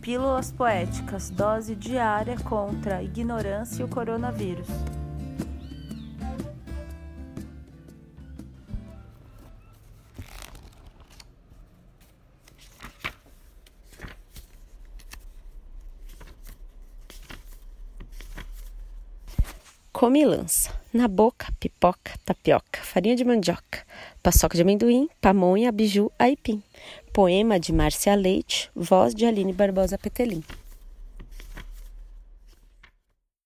Pílulas Poéticas Dose diária contra a ignorância e o coronavírus. Comilança. Na boca, pipoca, tapioca, farinha de mandioca, paçoca de amendoim, pamonha, biju, aipim. Poema de Márcia Leite, voz de Aline Barbosa Petelim.